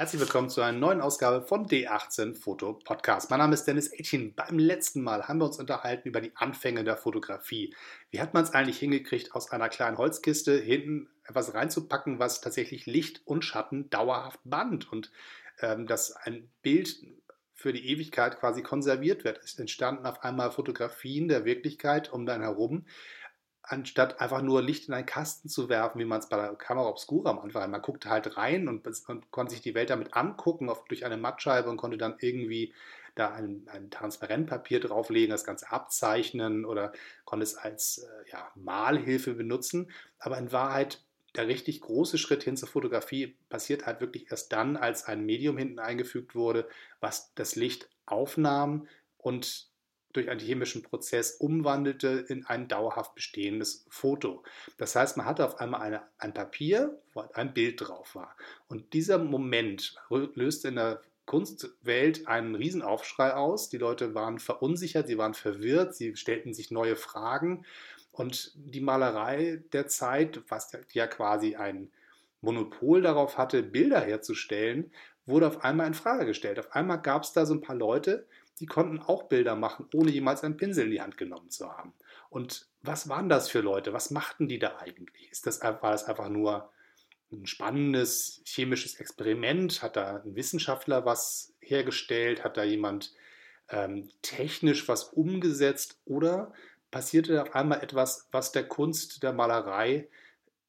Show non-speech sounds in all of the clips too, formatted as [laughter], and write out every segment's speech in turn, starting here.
Herzlich willkommen zu einer neuen Ausgabe von D18 Foto Podcast. Mein Name ist Dennis Etchen. Beim letzten Mal haben wir uns unterhalten über die Anfänge der Fotografie. Wie hat man es eigentlich hingekriegt, aus einer kleinen Holzkiste hinten etwas reinzupacken, was tatsächlich Licht und Schatten dauerhaft band und ähm, dass ein Bild für die Ewigkeit quasi konserviert wird. Es entstanden auf einmal Fotografien der Wirklichkeit um dann herum, anstatt einfach nur Licht in einen Kasten zu werfen, wie man es bei der Kamera Obscura am Anfang. Man guckte halt rein und, und, konnte sich die Welt damit angucken, auf, durch eine Mattscheibe und konnte dann irgendwie da ein, ein Transparentpapier drauflegen, das Ganze abzeichnen oder konnte es als äh, ja, Malhilfe benutzen. Aber in Wahrheit der richtig große Schritt hin zur Fotografie passiert halt wirklich erst dann, als ein Medium hinten eingefügt wurde, was das Licht aufnahm und durch einen chemischen Prozess umwandelte in ein dauerhaft bestehendes Foto. Das heißt, man hatte auf einmal eine, ein Papier, wo ein Bild drauf war. Und dieser Moment löste in der Kunstwelt einen Riesenaufschrei aus. Die Leute waren verunsichert, sie waren verwirrt, sie stellten sich neue Fragen. Und die Malerei der Zeit, was ja quasi ein Monopol darauf hatte, Bilder herzustellen, wurde auf einmal in Frage gestellt. Auf einmal gab es da so ein paar Leute, die konnten auch Bilder machen, ohne jemals einen Pinsel in die Hand genommen zu haben. Und was waren das für Leute? Was machten die da eigentlich? Ist das, war das einfach nur ein spannendes chemisches Experiment? Hat da ein Wissenschaftler was hergestellt? Hat da jemand ähm, technisch was umgesetzt? Oder passierte auf einmal etwas, was der Kunst der Malerei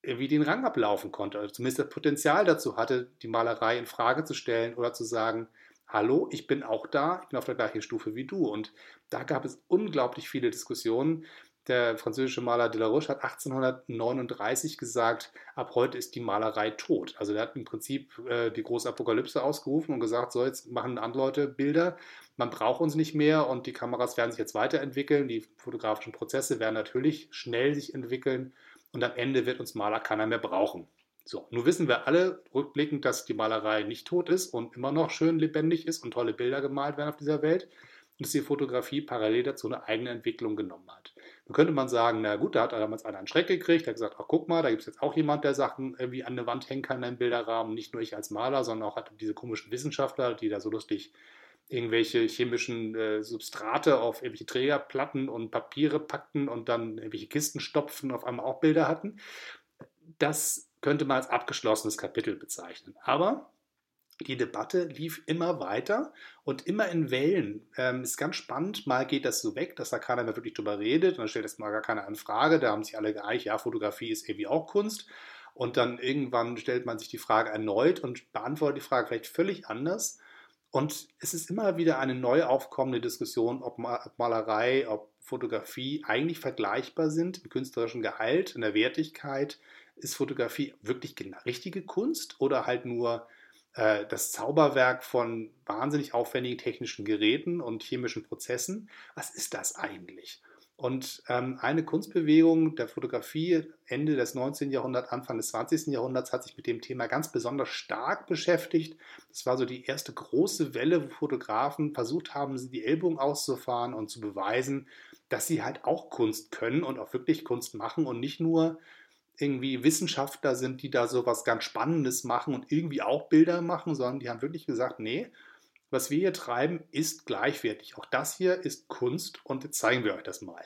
wie den Rang ablaufen konnte, also zumindest das Potenzial dazu hatte, die Malerei in Frage zu stellen oder zu sagen, hallo, ich bin auch da, ich bin auf der gleichen Stufe wie du. Und da gab es unglaublich viele Diskussionen. Der französische Maler Delaroche hat 1839 gesagt, ab heute ist die Malerei tot. Also er hat im Prinzip äh, die große Apokalypse ausgerufen und gesagt, so jetzt machen andere Leute Bilder, man braucht uns nicht mehr und die Kameras werden sich jetzt weiterentwickeln, die fotografischen Prozesse werden natürlich schnell sich entwickeln und am Ende wird uns Maler keiner mehr brauchen. So, nun wissen wir alle rückblickend, dass die Malerei nicht tot ist und immer noch schön lebendig ist und tolle Bilder gemalt werden auf dieser Welt und dass die Fotografie parallel dazu eine eigene Entwicklung genommen hat. Nun könnte man sagen, na gut, da hat damals einer einen Schreck gekriegt, der hat gesagt, ach guck mal, da gibt es jetzt auch jemand, der Sachen irgendwie an der Wand hängen kann in einem Bilderrahmen, nicht nur ich als Maler, sondern auch diese komischen Wissenschaftler, die da so lustig irgendwelche chemischen äh, Substrate auf irgendwelche Trägerplatten und Papiere packten und dann irgendwelche Kisten stopfen, auf einmal auch Bilder hatten. Das könnte man als abgeschlossenes Kapitel bezeichnen. Aber die Debatte lief immer weiter und immer in Wellen. Ähm, ist ganz spannend. Mal geht das so weg, dass da keiner mehr wirklich drüber redet. Und dann stellt das mal gar keiner in Frage. Da haben sich alle geeinigt, ja, Fotografie ist irgendwie auch Kunst. Und dann irgendwann stellt man sich die Frage erneut und beantwortet die Frage vielleicht völlig anders. Und es ist immer wieder eine neu aufkommende Diskussion, ob Malerei, ob Fotografie eigentlich vergleichbar sind im künstlerischen Gehalt, in der Wertigkeit. Ist Fotografie wirklich richtige Kunst oder halt nur äh, das Zauberwerk von wahnsinnig aufwendigen technischen Geräten und chemischen Prozessen? Was ist das eigentlich? Und ähm, eine Kunstbewegung der Fotografie Ende des 19. Jahrhunderts, Anfang des 20. Jahrhunderts hat sich mit dem Thema ganz besonders stark beschäftigt. Das war so die erste große Welle, wo Fotografen versucht haben, die Ellbogen auszufahren und zu beweisen, dass sie halt auch Kunst können und auch wirklich Kunst machen und nicht nur irgendwie Wissenschaftler sind, die da so was ganz Spannendes machen und irgendwie auch Bilder machen, sondern die haben wirklich gesagt, nee, was wir hier treiben, ist gleichwertig. Auch das hier ist Kunst und jetzt zeigen wir euch das mal.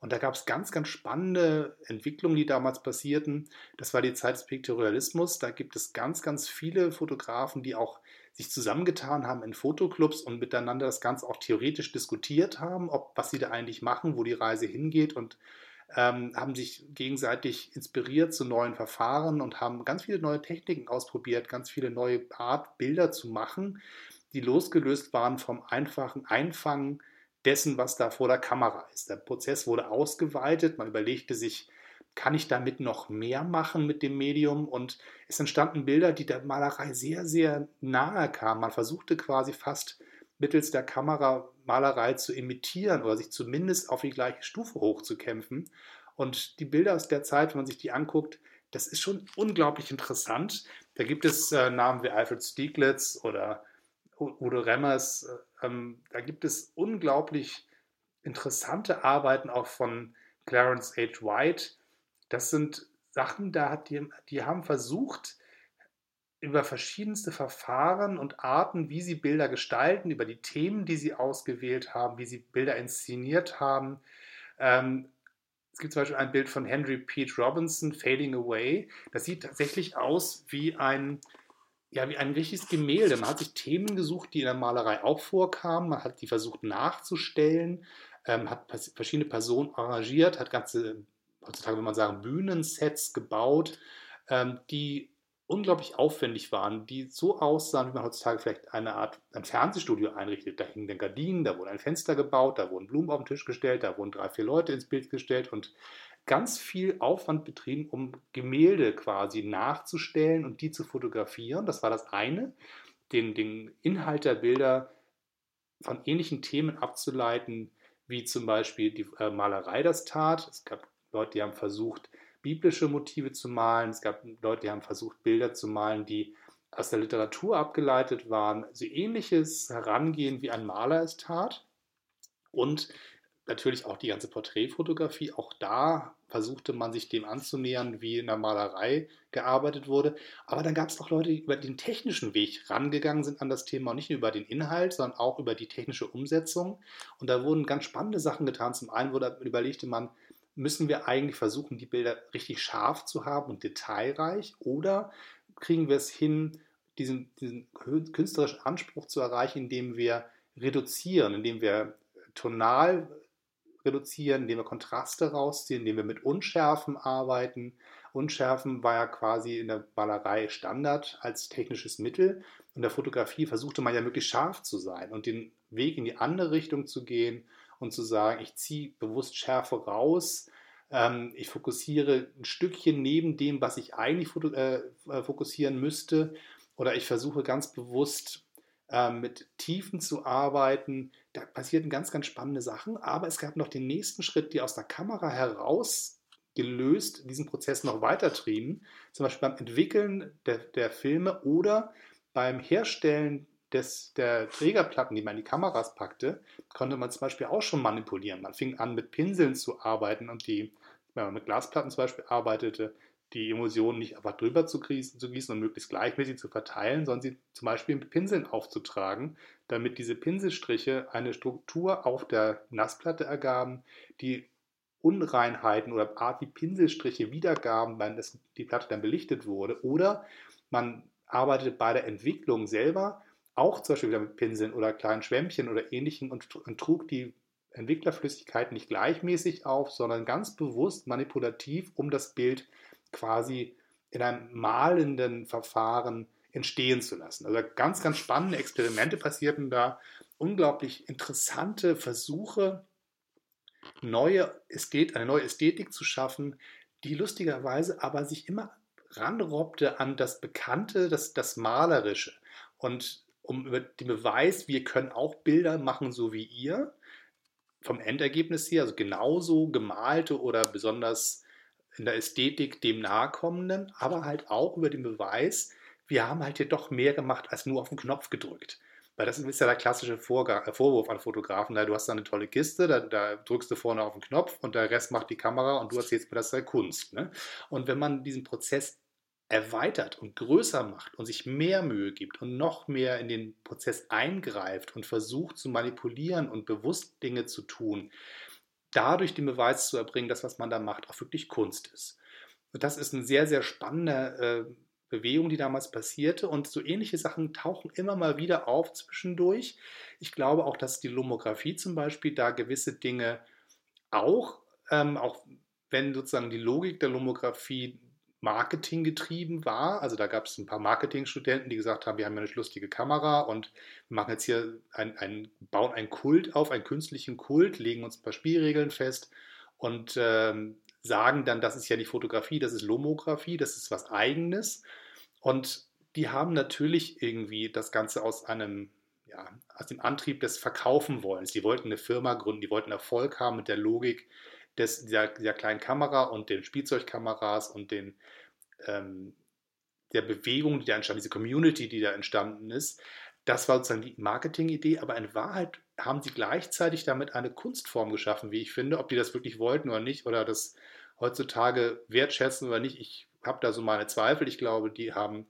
Und da gab es ganz, ganz spannende Entwicklungen, die damals passierten. Das war die Zeit des Piktorialismus. Da gibt es ganz, ganz viele Fotografen, die auch sich zusammengetan haben in Fotoclubs und miteinander das Ganze auch theoretisch diskutiert haben, ob was sie da eigentlich machen, wo die Reise hingeht und ähm, haben sich gegenseitig inspiriert zu neuen Verfahren und haben ganz viele neue Techniken ausprobiert, ganz viele neue Art Bilder zu machen die losgelöst waren vom einfachen Einfangen dessen, was da vor der Kamera ist. Der Prozess wurde ausgeweitet, man überlegte sich, kann ich damit noch mehr machen mit dem Medium? Und es entstanden Bilder, die der Malerei sehr, sehr nahe kamen. Man versuchte quasi fast mittels der Kamera Malerei zu imitieren oder sich zumindest auf die gleiche Stufe hochzukämpfen. Und die Bilder aus der Zeit, wenn man sich die anguckt, das ist schon unglaublich interessant. Da gibt es äh, Namen wie Alfred Stieglitz oder Udo Remmers, äh, ähm, da gibt es unglaublich interessante Arbeiten auch von Clarence H. White. Das sind Sachen, da hat die, die haben versucht, über verschiedenste Verfahren und Arten, wie sie Bilder gestalten, über die Themen, die sie ausgewählt haben, wie sie Bilder inszeniert haben. Ähm, es gibt zum Beispiel ein Bild von Henry Pete Robinson, Fading Away. Das sieht tatsächlich aus wie ein, ja, wie ein richtiges Gemälde. Man hat sich Themen gesucht, die in der Malerei auch vorkamen. Man hat die versucht nachzustellen, ähm, hat verschiedene Personen arrangiert, hat ganze, heutzutage würde man sagen, Bühnensets gebaut, ähm, die unglaublich aufwendig waren, die so aussahen, wie man heutzutage vielleicht eine Art ein Fernsehstudio einrichtet. Da hingen dann Gardinen, da wurde ein Fenster gebaut, da wurden Blumen auf den Tisch gestellt, da wurden drei, vier Leute ins Bild gestellt und ganz viel Aufwand betrieben, um Gemälde quasi nachzustellen und die zu fotografieren. Das war das eine, den, den Inhalt der Bilder von ähnlichen Themen abzuleiten, wie zum Beispiel die äh, Malerei das tat. Es gab Leute, die haben versucht, biblische Motive zu malen. Es gab Leute, die haben versucht, Bilder zu malen, die aus der Literatur abgeleitet waren. So ähnliches Herangehen, wie ein Maler es tat. Und natürlich auch die ganze Porträtfotografie. Auch da versuchte man sich dem anzunähern, wie in der Malerei gearbeitet wurde. Aber dann gab es auch Leute, die über den technischen Weg rangegangen sind an das Thema und nicht nur über den Inhalt, sondern auch über die technische Umsetzung. Und da wurden ganz spannende Sachen getan. Zum einen wurde, überlegte man, müssen wir eigentlich versuchen, die Bilder richtig scharf zu haben und detailreich oder kriegen wir es hin, diesen, diesen künstlerischen Anspruch zu erreichen, indem wir reduzieren, indem wir tonal reduzieren, indem wir Kontraste rausziehen, indem wir mit Unschärfen arbeiten. Unschärfen war ja quasi in der Malerei Standard als technisches Mittel. In der Fotografie versuchte man ja möglichst scharf zu sein und den Weg in die andere Richtung zu gehen und zu sagen, ich ziehe bewusst Schärfe raus, ähm, ich fokussiere ein Stückchen neben dem, was ich eigentlich äh, äh, fokussieren müsste, oder ich versuche ganz bewusst äh, mit Tiefen zu arbeiten. Da passierten ganz, ganz spannende Sachen, aber es gab noch den nächsten Schritt, die aus der Kamera heraus gelöst diesen Prozess noch weiter trieben, zum Beispiel beim Entwickeln der, der Filme oder beim Herstellen des, der Trägerplatten, die man in die Kameras packte, konnte man zum Beispiel auch schon manipulieren. Man fing an, mit Pinseln zu arbeiten und die, wenn man mit Glasplatten zum Beispiel arbeitete, die Emulsionen nicht einfach drüber zu gießen, zu gießen und möglichst gleichmäßig zu verteilen, sondern sie zum Beispiel mit Pinseln aufzutragen, damit diese Pinselstriche eine Struktur auf der Nassplatte ergaben, die Unreinheiten oder Art wie Pinselstriche wiedergaben, wenn die Platte dann belichtet wurde. Oder man arbeitet bei der Entwicklung selber auch zum Beispiel wieder mit Pinseln oder kleinen Schwämmchen oder ähnlichem und, und trug die Entwicklerflüssigkeit nicht gleichmäßig auf, sondern ganz bewusst manipulativ, um das Bild quasi in einem malenden Verfahren entstehen zu lassen. Also ganz, ganz spannende Experimente passierten da, unglaublich interessante Versuche, neue Ästhet eine neue Ästhetik zu schaffen, die lustigerweise aber sich immer ranrobbte an das Bekannte, das, das Malerische. Und um über den Beweis, wir können auch Bilder machen, so wie ihr, vom Endergebnis her, also genauso gemalte oder besonders in der Ästhetik dem nahekommenden, aber halt auch über den Beweis, wir haben halt hier doch mehr gemacht als nur auf den Knopf gedrückt. Weil das ist ja der klassische äh, Vorwurf an Fotografen. Du hast da eine tolle Kiste, da, da, drückst du vorne auf den Knopf und der Rest macht die Kamera und du erzählst mir, das sei Kunst. Ne? Und wenn man diesen Prozess erweitert und größer macht und sich mehr Mühe gibt und noch mehr in den Prozess eingreift und versucht zu manipulieren und bewusst Dinge zu tun, dadurch den Beweis zu erbringen, dass was man da macht auch wirklich Kunst ist. Und das ist eine sehr, sehr spannende äh, Bewegung, die damals passierte und so ähnliche Sachen tauchen immer mal wieder auf zwischendurch. Ich glaube auch, dass die Lomographie zum Beispiel da gewisse Dinge auch, ähm, auch wenn sozusagen die Logik der Lomographie Marketing getrieben war. Also da gab es ein paar Marketingstudenten, die gesagt haben, wir haben ja eine lustige Kamera und machen jetzt hier ein, ein bauen einen Kult auf, einen künstlichen Kult, legen uns ein paar Spielregeln fest und ähm, sagen dann, das ist ja die Fotografie, das ist Lomographie, das ist was Eigenes. Und die haben natürlich irgendwie das Ganze aus einem ja, aus dem Antrieb des Verkaufen wollens. Die wollten eine Firma gründen, die wollten Erfolg haben mit der Logik, des, dieser, dieser kleinen Kamera und den Spielzeugkameras und den, ähm, der Bewegung, die da entstand, diese Community, die da entstanden ist, das war sozusagen die Marketingidee, aber in Wahrheit haben sie gleichzeitig damit eine Kunstform geschaffen, wie ich finde. Ob die das wirklich wollten oder nicht, oder das heutzutage wertschätzen oder nicht, ich habe da so meine Zweifel. Ich glaube, die haben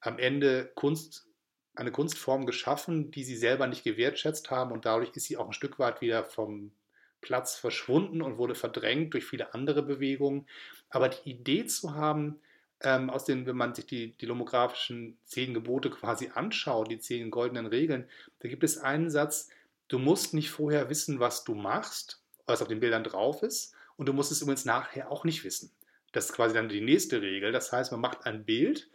am Ende Kunst, eine Kunstform geschaffen, die sie selber nicht gewertschätzt haben und dadurch ist sie auch ein Stück weit wieder vom Platz verschwunden und wurde verdrängt durch viele andere Bewegungen. Aber die Idee zu haben, ähm, aus den, wenn man sich die, die lomografischen zehn Gebote quasi anschaut, die zehn goldenen Regeln, da gibt es einen Satz, du musst nicht vorher wissen, was du machst, was auf den Bildern drauf ist, und du musst es übrigens nachher auch nicht wissen. Das ist quasi dann die nächste Regel. Das heißt, man macht ein Bild,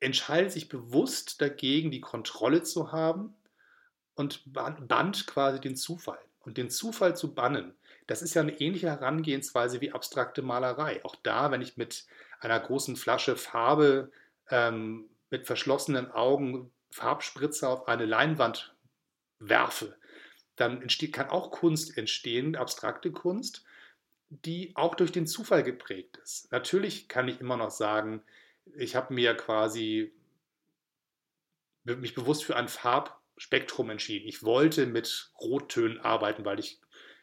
entscheidet sich bewusst dagegen, die Kontrolle zu haben und bannt quasi den Zufall. Und den Zufall zu bannen, das ist ja eine ähnliche Herangehensweise wie abstrakte Malerei. Auch da, wenn ich mit einer großen Flasche Farbe ähm, mit verschlossenen Augen Farbspritzer auf eine Leinwand werfe, dann entsteht, kann auch Kunst entstehen, abstrakte Kunst, die auch durch den Zufall geprägt ist. Natürlich kann ich immer noch sagen, ich habe mir quasi mich bewusst für ein Farbspektrum entschieden. Ich wollte mit Rottönen arbeiten, weil ich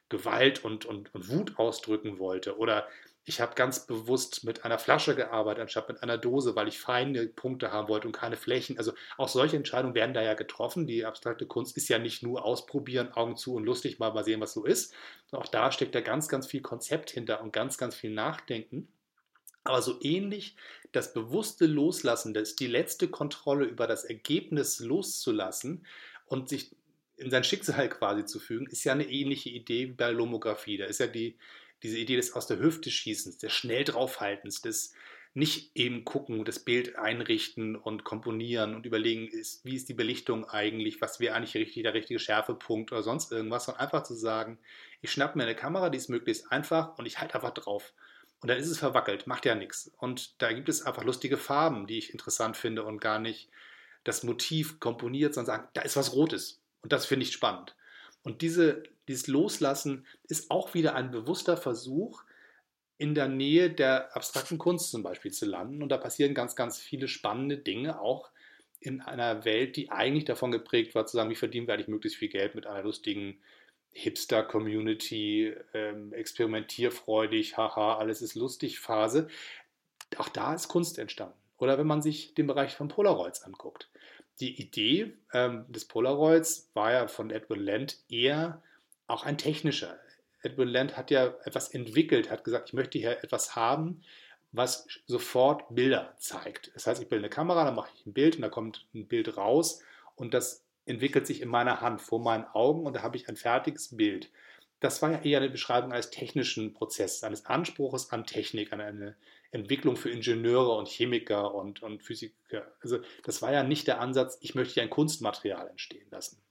Gewalt und, und, und Wut ausdrücken wollte. Oder ich habe ganz bewusst mit einer Flasche gearbeitet, anstatt mit einer Dose, weil ich feine Punkte haben wollte und keine Flächen. Also auch solche Entscheidungen werden da ja getroffen. Die abstrakte Kunst ist ja nicht nur ausprobieren, Augen zu und lustig mal, mal sehen, was so ist. Auch da steckt da ganz, ganz viel Konzept hinter und ganz, ganz viel Nachdenken. Aber so ähnlich das bewusste Loslassen, das die letzte Kontrolle über das Ergebnis loszulassen und sich in sein Schicksal quasi zu fügen, ist ja eine ähnliche Idee wie bei Lomographie. Da ist ja die, diese Idee des aus der Hüfte schießens, des schnell draufhaltens, des nicht eben gucken, das Bild einrichten und komponieren und überlegen, ist, wie ist die Belichtung eigentlich, was wäre eigentlich richtig, der richtige Schärfepunkt oder sonst irgendwas, sondern einfach zu sagen, ich schnappe mir eine Kamera, die ist möglichst einfach und ich halte einfach drauf. Und dann ist es verwackelt, macht ja nichts. Und da gibt es einfach lustige Farben, die ich interessant finde und gar nicht das Motiv komponiert, sondern sagen, da ist was Rotes. Und das finde ich spannend. Und diese, dieses Loslassen ist auch wieder ein bewusster Versuch, in der Nähe der abstrakten Kunst zum Beispiel zu landen. Und da passieren ganz, ganz viele spannende Dinge, auch in einer Welt, die eigentlich davon geprägt war, zu sagen, wie verdienen wir eigentlich möglichst viel Geld mit einer lustigen Hipster-Community, ähm, experimentierfreudig, haha, alles ist lustig Phase. Auch da ist Kunst entstanden. Oder wenn man sich den Bereich von Polaroids anguckt. Die Idee ähm, des Polaroids war ja von Edwin Land eher auch ein technischer. Edwin Land hat ja etwas entwickelt, hat gesagt, ich möchte hier etwas haben, was sofort Bilder zeigt. Das heißt, ich bilde eine Kamera, dann mache ich ein Bild und da kommt ein Bild raus und das entwickelt sich in meiner Hand, vor meinen Augen und da habe ich ein fertiges Bild. Das war ja eher eine Beschreibung eines technischen Prozesses, eines Anspruches an Technik, an eine Entwicklung für Ingenieure und Chemiker und, und Physiker. Also das war ja nicht der Ansatz, ich möchte hier ein Kunstmaterial entstehen lassen.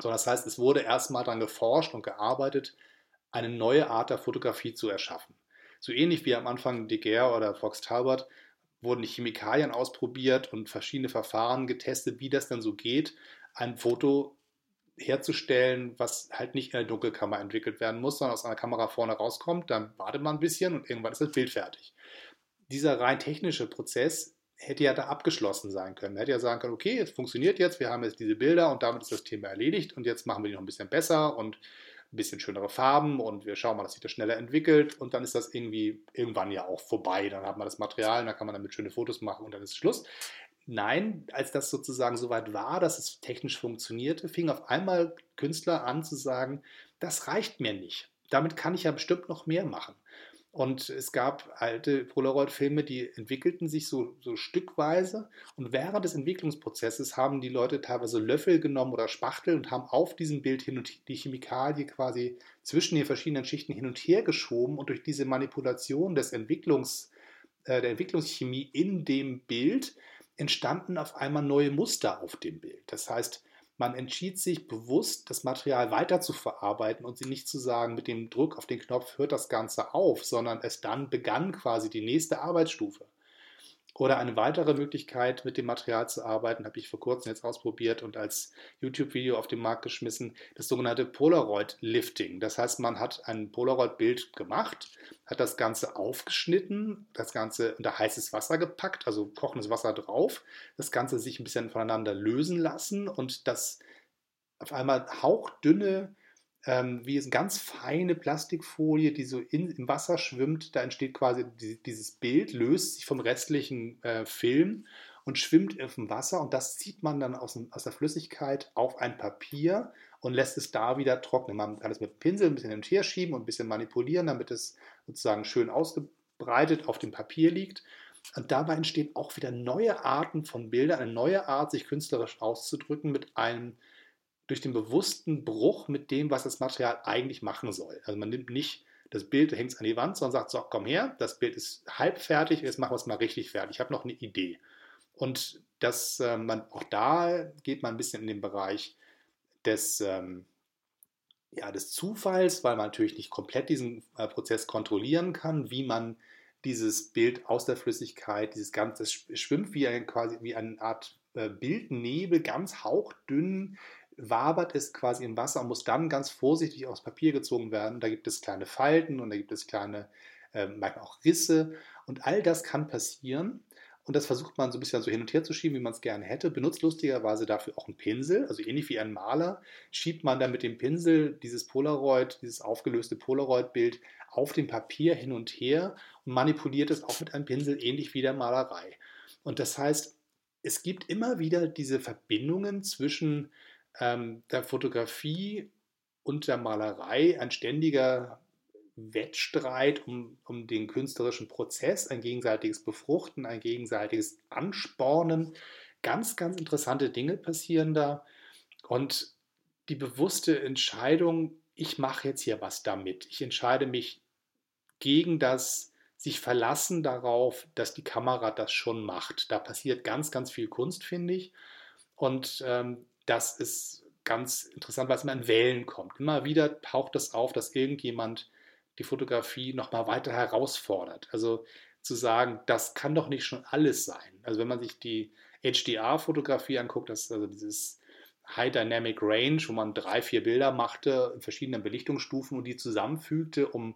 Sondern das heißt, es wurde erstmal daran geforscht und gearbeitet, eine neue Art der Fotografie zu erschaffen. So ähnlich wie am Anfang Daguerre oder Fox Talbot wurden die Chemikalien ausprobiert und verschiedene Verfahren getestet, wie das dann so geht, ein Foto herzustellen, was halt nicht in der Dunkelkammer entwickelt werden muss, sondern aus einer Kamera vorne rauskommt, dann wartet man ein bisschen und irgendwann ist das Bild fertig. Dieser rein technische Prozess hätte ja da abgeschlossen sein können. Man hätte ja sagen können, okay, es funktioniert jetzt, wir haben jetzt diese Bilder und damit ist das Thema erledigt und jetzt machen wir die noch ein bisschen besser und ein bisschen schönere Farben und wir schauen mal, dass sich das schneller entwickelt und dann ist das irgendwie irgendwann ja auch vorbei. Dann hat man das Material, dann kann man damit schöne Fotos machen und dann ist Schluss. Nein, als das sozusagen soweit war, dass es technisch funktionierte, fing auf einmal Künstler an zu sagen, das reicht mir nicht. Damit kann ich ja bestimmt noch mehr machen. Und es gab alte Polaroid-Filme, die entwickelten sich so, so, stückweise. Und während des Entwicklungsprozesses haben die Leute teilweise Löffel genommen oder Spachtel und haben auf diesem Bild hin und die Chemikalie quasi zwischen den verschiedenen Schichten hin und her geschoben. Und durch diese Manipulation des Entwicklungs, äh, der Entwicklungschemie in dem Bild entstanden auf einmal neue Muster auf dem Bild. Das heißt, man entschied sich bewusst, das Material weiter zu verarbeiten und sie nicht zu sagen, mit dem Druck auf den Knopf hört das Ganze auf, sondern es dann begann quasi die nächste Arbeitsstufe. Oder eine weitere Möglichkeit, mit dem Material zu arbeiten, habe ich vor kurzem jetzt ausprobiert und als YouTube-Video auf den Markt geschmissen, das sogenannte Polaroid-Lifting. Das heißt, man hat ein Polaroid-Bild gemacht, hat das Ganze aufgeschnitten, das Ganze unter heißes Wasser gepackt, also kochendes Wasser drauf, das Ganze sich ein bisschen voneinander lösen lassen und das auf einmal hauchdünne ähm, wie eine ganz feine Plastikfolie, die so in, im Wasser schwimmt. Da entsteht quasi die, dieses Bild, löst sich vom restlichen äh, Film und schwimmt auf dem Wasser und das zieht man dann aus, aus der Flüssigkeit auf ein Papier und lässt es da wieder trocknen. Man kann es mit Pinsel ein bisschen hin und her schieben und ein bisschen manipulieren, damit es sozusagen schön ausgebreitet auf dem Papier liegt. Und dabei entstehen auch wieder neue Arten von Bildern, eine neue Art, sich künstlerisch auszudrücken mit einem durch den bewussten Bruch mit dem, was das Material eigentlich machen soll. Also man nimmt nicht das Bild, hängt es an die Wand, sondern sagt, so, komm her, das Bild ist halb fertig, jetzt machen wir es mal richtig fertig. Ich habe noch eine Idee. Und das, äh, man, auch da geht man ein bisschen in den Bereich des, ähm, ja, des Zufalls, weil man natürlich nicht komplett diesen äh, Prozess kontrollieren kann, wie man dieses Bild aus der Flüssigkeit, dieses ganze, das schwimmt wie ein, quasi wie eine Art äh, Bildnebel, ganz hauchdünn, wabert es quasi im Wasser und muss dann ganz vorsichtig aufs Papier gezogen werden. Da gibt es kleine Falten und da gibt es kleine, äh, manchmal auch Risse und all das kann passieren. Und das versucht man so ein bisschen so hin und her zu schieben, wie man es gerne hätte. Benutzt lustigerweise dafür auch einen Pinsel, also ähnlich wie ein Maler, schiebt man dann mit dem Pinsel dieses Polaroid, dieses aufgelöste Polaroid-Bild auf dem Papier hin und her und manipuliert es auch mit einem Pinsel, ähnlich wie der Malerei. Und das heißt, es gibt immer wieder diese Verbindungen zwischen ähm, der Fotografie und der Malerei, ein ständiger Wettstreit um, um den künstlerischen Prozess, ein gegenseitiges Befruchten, ein gegenseitiges Anspornen. Ganz, ganz interessante Dinge passieren da. Und die bewusste Entscheidung, ich mache jetzt hier was damit. Ich entscheide mich gegen das sich verlassen darauf, dass die Kamera das schon macht. Da passiert ganz, ganz viel Kunst, finde ich. Und ähm, das ist ganz interessant, weil es immer in Wellen kommt. Immer wieder taucht es auf, dass irgendjemand die Fotografie nochmal weiter herausfordert. Also zu sagen, das kann doch nicht schon alles sein. Also wenn man sich die HDR-Fotografie anguckt, das ist also dieses High Dynamic Range, wo man drei, vier Bilder machte in verschiedenen Belichtungsstufen und die zusammenfügte, um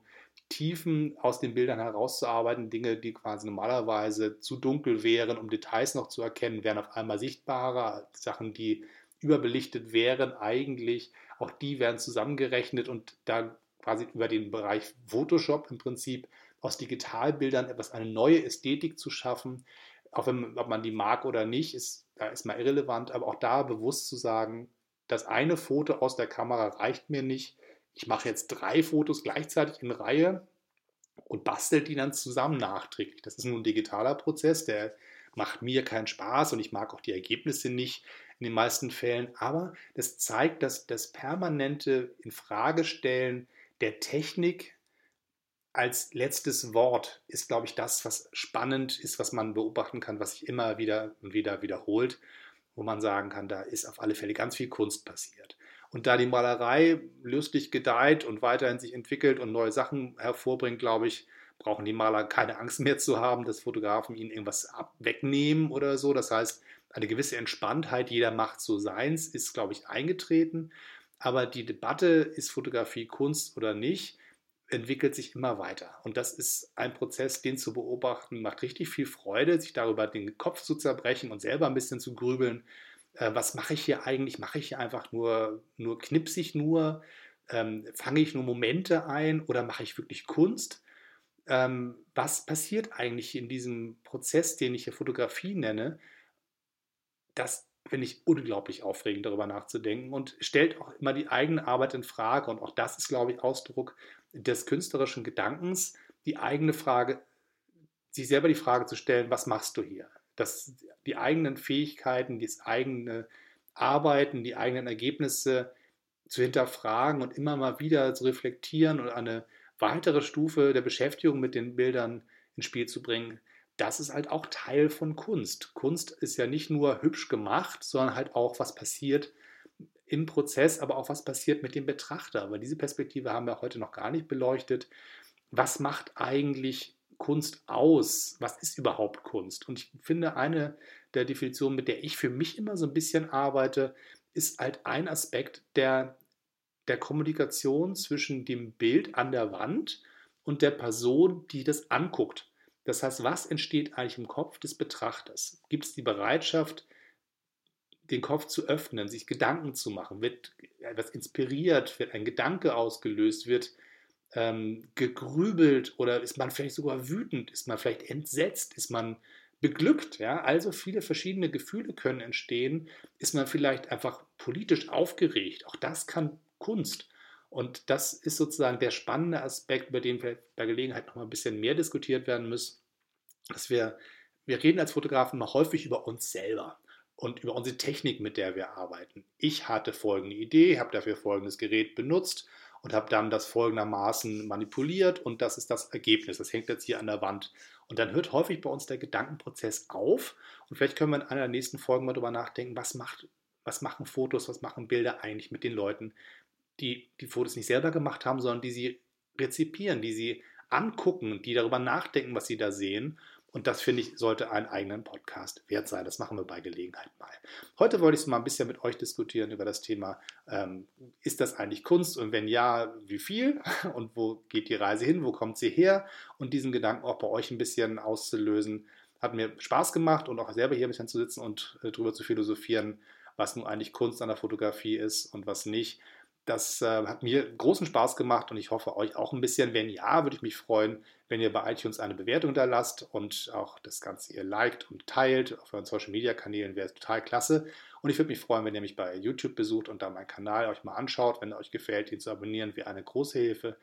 Tiefen aus den Bildern herauszuarbeiten. Dinge, die quasi normalerweise zu dunkel wären, um Details noch zu erkennen, werden auf einmal sichtbarer. Sachen, die überbelichtet wären, eigentlich, auch die werden zusammengerechnet und da quasi über den Bereich Photoshop im Prinzip aus Digitalbildern etwas eine neue Ästhetik zu schaffen, auch wenn ob man die mag oder nicht, ist da ist mal irrelevant, aber auch da bewusst zu sagen, das eine Foto aus der Kamera reicht mir nicht. Ich mache jetzt drei Fotos gleichzeitig in Reihe und bastel die dann zusammen nachträglich. Das ist nur ein digitaler Prozess, der macht mir keinen Spaß und ich mag auch die Ergebnisse nicht in den meisten Fällen, aber das zeigt, dass das permanente Infragestellen der Technik als letztes Wort ist, glaube ich, das, was spannend ist, was man beobachten kann, was sich immer wieder und wieder wiederholt, wo man sagen kann, da ist auf alle Fälle ganz viel Kunst passiert. Und da die Malerei lustig gedeiht und weiterhin sich entwickelt und neue Sachen hervorbringt, glaube ich, brauchen die Maler keine Angst mehr zu haben, dass Fotografen ihnen irgendwas wegnehmen oder so. Das heißt, eine gewisse Entspanntheit, jeder macht so seins, ist, glaube ich, eingetreten. Aber die Debatte, ist Fotografie Kunst oder nicht, entwickelt sich immer weiter. Und das ist ein Prozess, den zu beobachten, macht richtig viel Freude, sich darüber den Kopf zu zerbrechen und selber ein bisschen zu grübeln. Äh, was mache ich hier eigentlich? Mache ich hier einfach nur, nur knipse ich nur? Ähm, fange ich nur Momente ein oder mache ich wirklich Kunst? Ähm, was passiert eigentlich in diesem Prozess, den ich hier Fotografie nenne? Das finde ich unglaublich aufregend, darüber nachzudenken und stellt auch immer die eigene Arbeit in Frage. Und auch das ist, glaube ich, Ausdruck des künstlerischen Gedankens, die eigene Frage, sich selber die Frage zu stellen, was machst du hier? Das, die eigenen Fähigkeiten, das eigene Arbeiten, die eigenen Ergebnisse zu hinterfragen und immer mal wieder zu reflektieren und eine weitere Stufe der Beschäftigung mit den Bildern ins Spiel zu bringen, das ist halt auch Teil von Kunst. Kunst ist ja nicht nur hübsch gemacht, sondern halt auch, was passiert im Prozess, aber auch was passiert mit dem Betrachter. Aber diese Perspektive haben wir heute noch gar nicht beleuchtet. Was macht eigentlich Kunst aus? Was ist überhaupt Kunst? Und ich finde, eine der Definitionen, mit der ich für mich immer so ein bisschen arbeite, ist halt ein Aspekt der, der Kommunikation zwischen dem Bild an der Wand und der Person, die das anguckt. Das heißt, was entsteht eigentlich im Kopf des Betrachters? Gibt es die Bereitschaft, den Kopf zu öffnen, sich Gedanken zu machen? Wird etwas inspiriert? Wird ein Gedanke ausgelöst? Wird ähm, gegrübelt oder ist man vielleicht sogar wütend? Ist man vielleicht entsetzt? Ist man beglückt. Ja? Also viele verschiedene Gefühle können entstehen. Ist man vielleicht einfach politisch aufgeregt? Auch das kann Kunst. Und das ist sozusagen der spannende Aspekt, über den vielleicht bei Gelegenheit noch mal ein bisschen mehr diskutiert werden muss, dass wir, wir reden als Fotografen mal häufig über uns selber und über unsere Technik, mit der wir arbeiten. Ich hatte folgende Idee, habe dafür folgendes Gerät benutzt und habe dann das folgendermaßen manipuliert und das ist das Ergebnis. Das hängt jetzt hier an der Wand. Und dann hört häufig bei uns der Gedankenprozess auf und vielleicht können wir in einer der nächsten Folgen mal darüber nachdenken, was, macht, was machen Fotos, was machen Bilder eigentlich mit den Leuten, die die Fotos nicht selber gemacht haben, sondern die sie rezipieren, die sie angucken, die darüber nachdenken, was sie da sehen. Und das finde ich, sollte einen eigenen Podcast wert sein. Das machen wir bei Gelegenheit mal. Heute wollte ich mal ein bisschen mit euch diskutieren über das Thema, ähm, ist das eigentlich Kunst und wenn ja, wie viel [laughs] und wo geht die Reise hin, wo kommt sie her und diesen Gedanken auch bei euch ein bisschen auszulösen. Hat mir Spaß gemacht und auch selber hier ein bisschen zu sitzen und äh, darüber zu philosophieren, was nun eigentlich Kunst an der Fotografie ist und was nicht. Das äh, hat mir großen Spaß gemacht und ich hoffe euch auch ein bisschen. Wenn ja, würde ich mich freuen, wenn ihr bei iTunes eine Bewertung da lasst und auch das Ganze ihr liked und teilt auf euren Social Media Kanälen, wäre es total klasse. Und ich würde mich freuen, wenn ihr mich bei YouTube besucht und da meinen Kanal euch mal anschaut. Wenn euch gefällt, ihn zu abonnieren, wäre eine große Hilfe.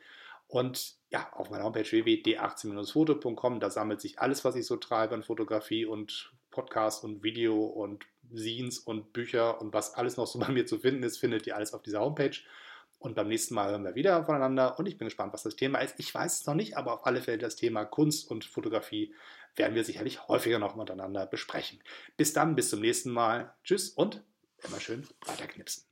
Und ja, auf meiner Homepage www.d18-foto.com, da sammelt sich alles, was ich so treibe an Fotografie und Podcast und Video und Scenes und Bücher und was alles noch so [laughs] bei mir zu finden ist, findet ihr alles auf dieser Homepage. Und beim nächsten Mal hören wir wieder voneinander und ich bin gespannt, was das Thema ist. Ich weiß es noch nicht, aber auf alle Fälle das Thema Kunst und Fotografie werden wir sicherlich häufiger noch miteinander besprechen. Bis dann, bis zum nächsten Mal. Tschüss und immer schön weiterknipsen.